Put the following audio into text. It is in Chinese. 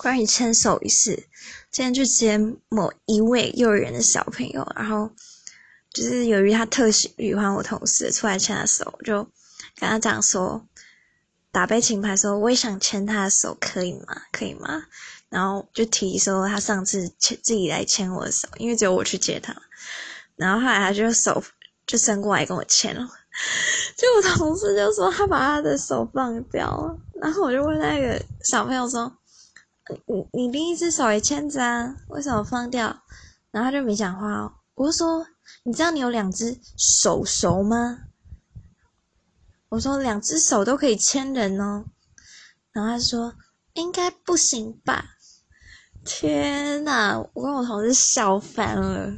关于牵手一事，今天去接某一位幼儿园的小朋友，然后就是由于他特喜欢我同事，出来牵他手，就跟他讲说，打杯请牌说我也想牵他的手，可以吗？可以吗？然后就提说他上次牵自己来牵我的手，因为只有我去接他，然后后来他就手就伸过来跟我牵了，就我同事就说他把他的手放掉了，然后我就问那个小朋友说。你你另一只手也牵着啊，为什么放掉？然后他就没讲话哦。我就说，你知道你有两只手手吗？我说两只手都可以牵人哦。然后他说应该不行吧？天呐，我跟我同事笑翻了。